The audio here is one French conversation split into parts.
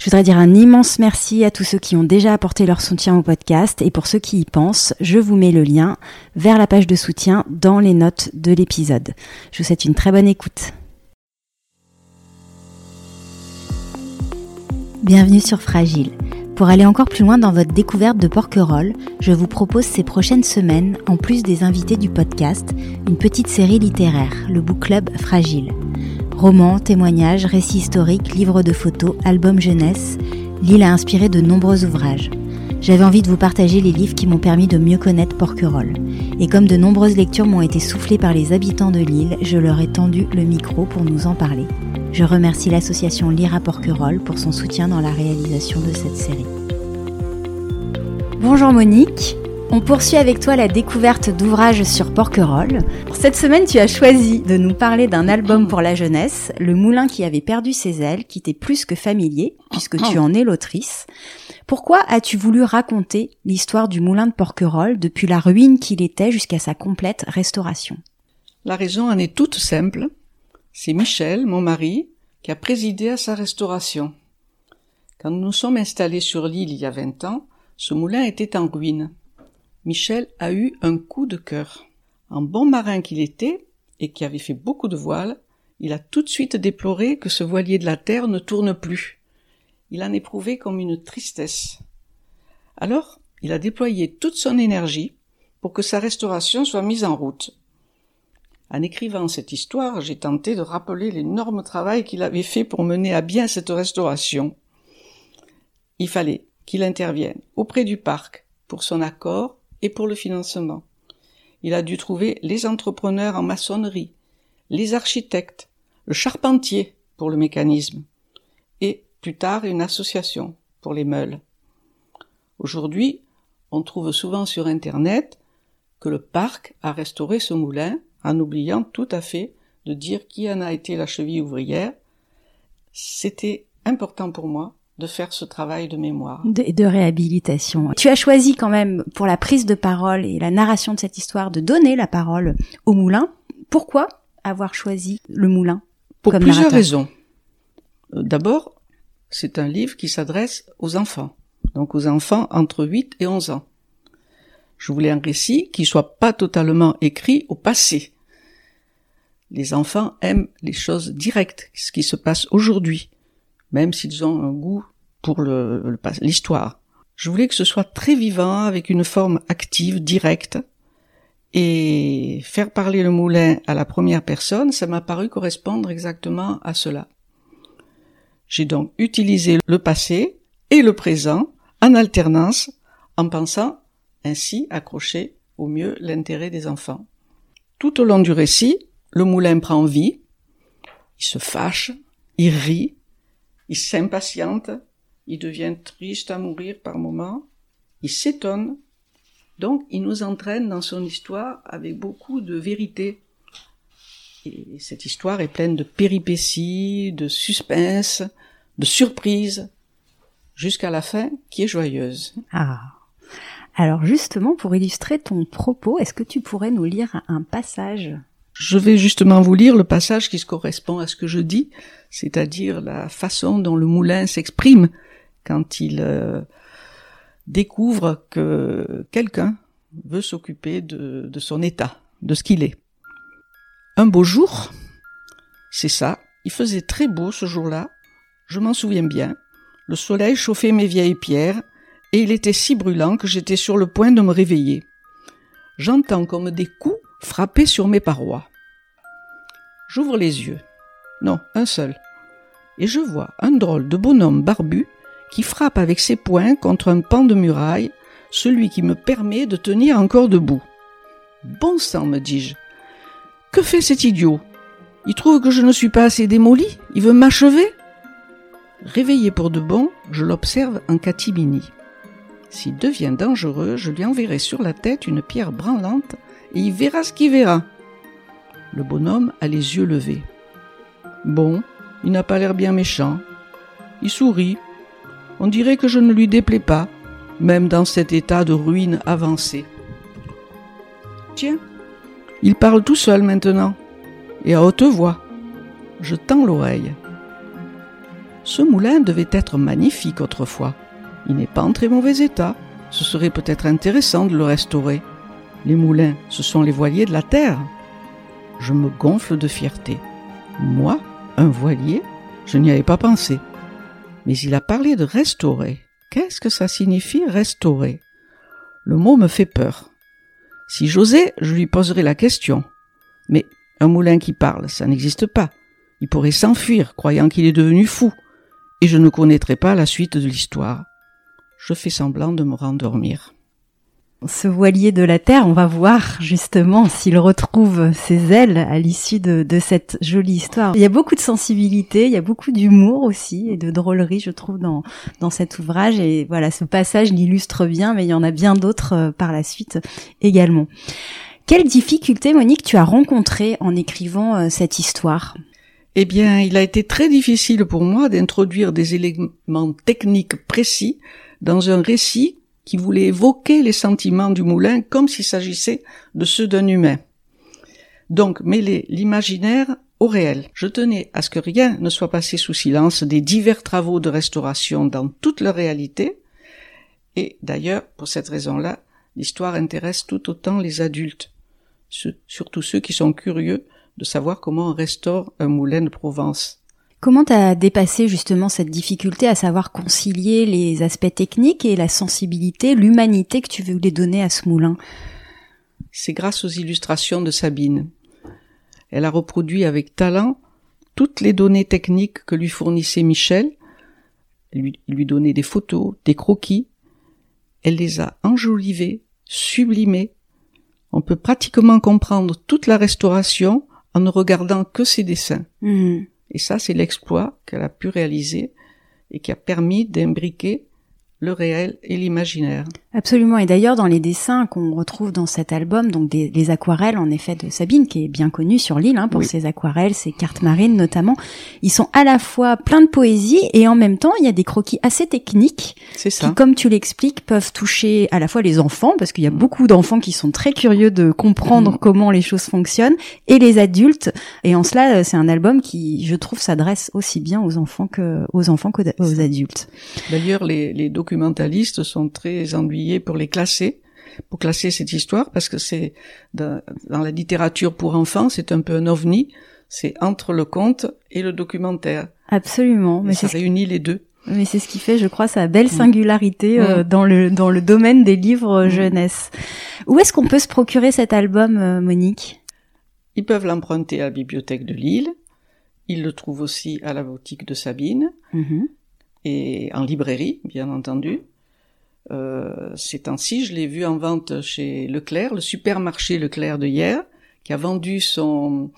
Je voudrais dire un immense merci à tous ceux qui ont déjà apporté leur soutien au podcast et pour ceux qui y pensent, je vous mets le lien vers la page de soutien dans les notes de l'épisode. Je vous souhaite une très bonne écoute. Bienvenue sur Fragile. Pour aller encore plus loin dans votre découverte de Porquerolles, je vous propose ces prochaines semaines, en plus des invités du podcast, une petite série littéraire, le Book Club Fragile. Romans, témoignages, récits historiques, livres de photos, albums jeunesse, l'île a inspiré de nombreux ouvrages. J'avais envie de vous partager les livres qui m'ont permis de mieux connaître Porquerolles. Et comme de nombreuses lectures m'ont été soufflées par les habitants de l'île, je leur ai tendu le micro pour nous en parler. Je remercie l'association Lire à Porquerolles pour son soutien dans la réalisation de cette série. Bonjour Monique, on poursuit avec toi la découverte d'ouvrages sur Porquerolles. Cette semaine, tu as choisi de nous parler d'un album pour la jeunesse, Le Moulin qui avait perdu ses ailes, qui t'est plus que familier, puisque tu en es l'autrice. Pourquoi as-tu voulu raconter l'histoire du Moulin de Porquerolles depuis la ruine qu'il était jusqu'à sa complète restauration? La raison en est toute simple. C'est Michel, mon mari, qui a présidé à sa restauration. Quand nous nous sommes installés sur l'île il y a vingt ans, ce moulin était en ruine. Michel a eu un coup de cœur. En bon marin qu'il était, et qui avait fait beaucoup de voiles, il a tout de suite déploré que ce voilier de la terre ne tourne plus. Il en éprouvait comme une tristesse. Alors, il a déployé toute son énergie pour que sa restauration soit mise en route. En écrivant cette histoire, j'ai tenté de rappeler l'énorme travail qu'il avait fait pour mener à bien cette restauration. Il fallait qu'il intervienne auprès du parc pour son accord et pour le financement. Il a dû trouver les entrepreneurs en maçonnerie, les architectes, le charpentier pour le mécanisme, et plus tard une association pour les meules. Aujourd'hui, on trouve souvent sur Internet que le parc a restauré ce moulin en oubliant tout à fait de dire qui en a été la cheville ouvrière. C'était important pour moi de faire ce travail de mémoire. De, de réhabilitation. Tu as choisi quand même pour la prise de parole et la narration de cette histoire de donner la parole au moulin. Pourquoi avoir choisi le moulin Pour comme plusieurs narrateur raisons. Euh, D'abord, c'est un livre qui s'adresse aux enfants, donc aux enfants entre 8 et 11 ans. Je voulais un récit qui soit pas totalement écrit au passé. Les enfants aiment les choses directes, ce qui se passe aujourd'hui, même s'ils ont un goût pour l'histoire. Je voulais que ce soit très vivant, avec une forme active, directe, et faire parler le moulin à la première personne, ça m'a paru correspondre exactement à cela. J'ai donc utilisé le passé et le présent en alternance, en pensant ainsi accrocher au mieux l'intérêt des enfants. Tout au long du récit, le moulin prend vie, il se fâche, il rit, il s'impatiente, il devient triste à mourir par moments, il s'étonne, donc il nous entraîne dans son histoire avec beaucoup de vérité. Et cette histoire est pleine de péripéties, de suspense, de surprises, jusqu'à la fin qui est joyeuse. Ah. Alors justement, pour illustrer ton propos, est-ce que tu pourrais nous lire un passage? Je vais justement vous lire le passage qui se correspond à ce que je dis, c'est-à-dire la façon dont le moulin s'exprime quand il euh, découvre que quelqu'un veut s'occuper de, de son état, de ce qu'il est. Un beau jour, c'est ça, il faisait très beau ce jour-là, je m'en souviens bien, le soleil chauffait mes vieilles pierres, et il était si brûlant que j'étais sur le point de me réveiller. J'entends comme des coups frapper sur mes parois. J'ouvre les yeux. Non, un seul. Et je vois un drôle de bonhomme barbu qui frappe avec ses poings contre un pan de muraille, celui qui me permet de tenir encore debout. Bon sang, me dis-je. Que fait cet idiot? Il trouve que je ne suis pas assez démoli? Il veut m'achever? Réveillé pour de bon, je l'observe en catimini. S'il devient dangereux, je lui enverrai sur la tête une pierre branlante et il verra ce qu'il verra. Le bonhomme a les yeux levés. Bon, il n'a pas l'air bien méchant. Il sourit. On dirait que je ne lui déplais pas, même dans cet état de ruine avancée. Tiens, il parle tout seul maintenant, et à haute voix. Je tends l'oreille. Ce moulin devait être magnifique autrefois. Il n'est pas en très mauvais état. Ce serait peut-être intéressant de le restaurer. Les moulins, ce sont les voiliers de la terre. Je me gonfle de fierté. Moi, un voilier Je n'y avais pas pensé. Mais il a parlé de restaurer. Qu'est-ce que ça signifie restaurer? Le mot me fait peur. Si j'osais, je lui poserais la question. Mais un moulin qui parle, ça n'existe pas. Il pourrait s'enfuir, croyant qu'il est devenu fou, et je ne connaîtrais pas la suite de l'histoire. Je fais semblant de me rendormir. Ce voilier de la Terre, on va voir justement s'il retrouve ses ailes à l'issue de, cette jolie histoire. Il y a beaucoup de sensibilité, il y a beaucoup d'humour aussi et de drôlerie, je trouve, dans, dans cet ouvrage. Et voilà, ce passage l'illustre bien, mais il y en a bien d'autres euh, par la suite également. Quelles difficultés, Monique, tu as rencontrées en écrivant euh, cette histoire? Eh bien, il a été très difficile pour moi d'introduire des éléments techniques précis dans un récit qui voulait évoquer les sentiments du moulin comme s'il s'agissait de ceux d'un humain. Donc, mêler l'imaginaire au réel. Je tenais à ce que rien ne soit passé sous silence des divers travaux de restauration dans toute leur réalité. Et d'ailleurs, pour cette raison-là, l'histoire intéresse tout autant les adultes, surtout ceux qui sont curieux de savoir comment on restaure un moulin de Provence. Comment tu as dépassé justement cette difficulté à savoir concilier les aspects techniques et la sensibilité, l'humanité que tu voulais donner à ce moulin? C'est grâce aux illustrations de Sabine. Elle a reproduit avec talent toutes les données techniques que lui fournissait Michel. Elle lui, lui donnait des photos, des croquis. Elle les a enjolivés, sublimés. On peut pratiquement comprendre toute la restauration en ne regardant que ses dessins. Mmh. Et ça, c'est l'exploit qu'elle a pu réaliser et qui a permis d'imbriquer le réel et l'imaginaire. Absolument. Et d'ailleurs, dans les dessins qu'on retrouve dans cet album, donc des, les aquarelles en effet de Sabine, qui est bien connue sur l'île hein, pour ses aquarelles, ses cartes marines notamment, ils sont à la fois plein de poésie et en même temps, il y a des croquis assez techniques qui, comme tu l'expliques, peuvent toucher à la fois les enfants, parce qu'il y a beaucoup d'enfants qui sont très curieux de comprendre mm. comment les choses fonctionnent, et les adultes. Et en cela, c'est un album qui, je trouve, s'adresse aussi bien aux enfants que aux enfants qu'aux adultes. D'ailleurs, les, les documentalistes sont très pour les classer, pour classer cette histoire, parce que c'est dans, la littérature pour enfants, c'est un peu un ovni. C'est entre le conte et le documentaire. Absolument. Mais ça réunit les deux. Mais c'est ce qui fait, je crois, sa belle mm. singularité euh, mm. dans le dans le domaine des livres mm. jeunesse. Où est-ce qu'on peut se procurer cet album, euh, Monique? Ils peuvent l'emprunter à la bibliothèque de Lille. Ils le trouvent aussi à la boutique de Sabine. Mm-hmm et en librairie, bien entendu. Euh, ces temps-ci, je l'ai vu en vente chez Leclerc, le supermarché Leclerc de hier, qui a vendu son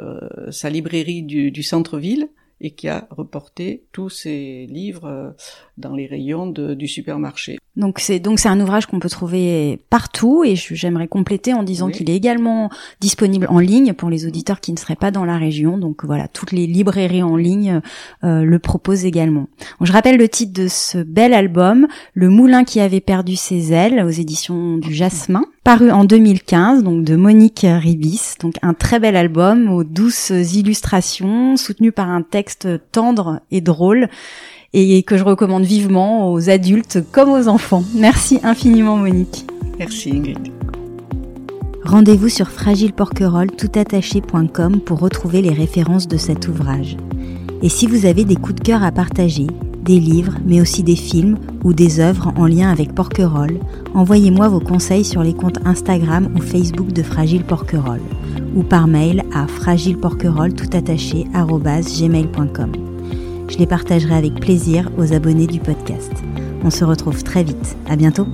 euh, sa librairie du, du centre-ville et qui a reporté tous ses livres euh, dans les rayons de, du supermarché. Donc c'est donc c'est un ouvrage qu'on peut trouver partout et j'aimerais compléter en disant qu'il est également disponible en ligne pour les auditeurs qui ne seraient pas dans la région. Donc voilà, toutes les librairies en ligne euh, le proposent également. je rappelle le titre de ce bel album, Le Moulin qui avait perdu ses ailes aux éditions du Jasmin, paru en 2015, donc de Monique Ribis. Donc un très bel album aux douces illustrations, soutenu par un texte tendre et drôle et que je recommande vivement aux adultes comme aux enfants. Merci infiniment Monique. Merci Ingrid. Rendez-vous sur fragileporquerolles.toutattaché.com pour retrouver les références de cet ouvrage. Et si vous avez des coups de cœur à partager, des livres, mais aussi des films ou des œuvres en lien avec Porquerolles, envoyez-moi vos conseils sur les comptes Instagram ou Facebook de Fragile Porquerolles ou par mail à fragileporquerolles.toutattaché.gmail.com. Je les partagerai avec plaisir aux abonnés du podcast. On se retrouve très vite. À bientôt.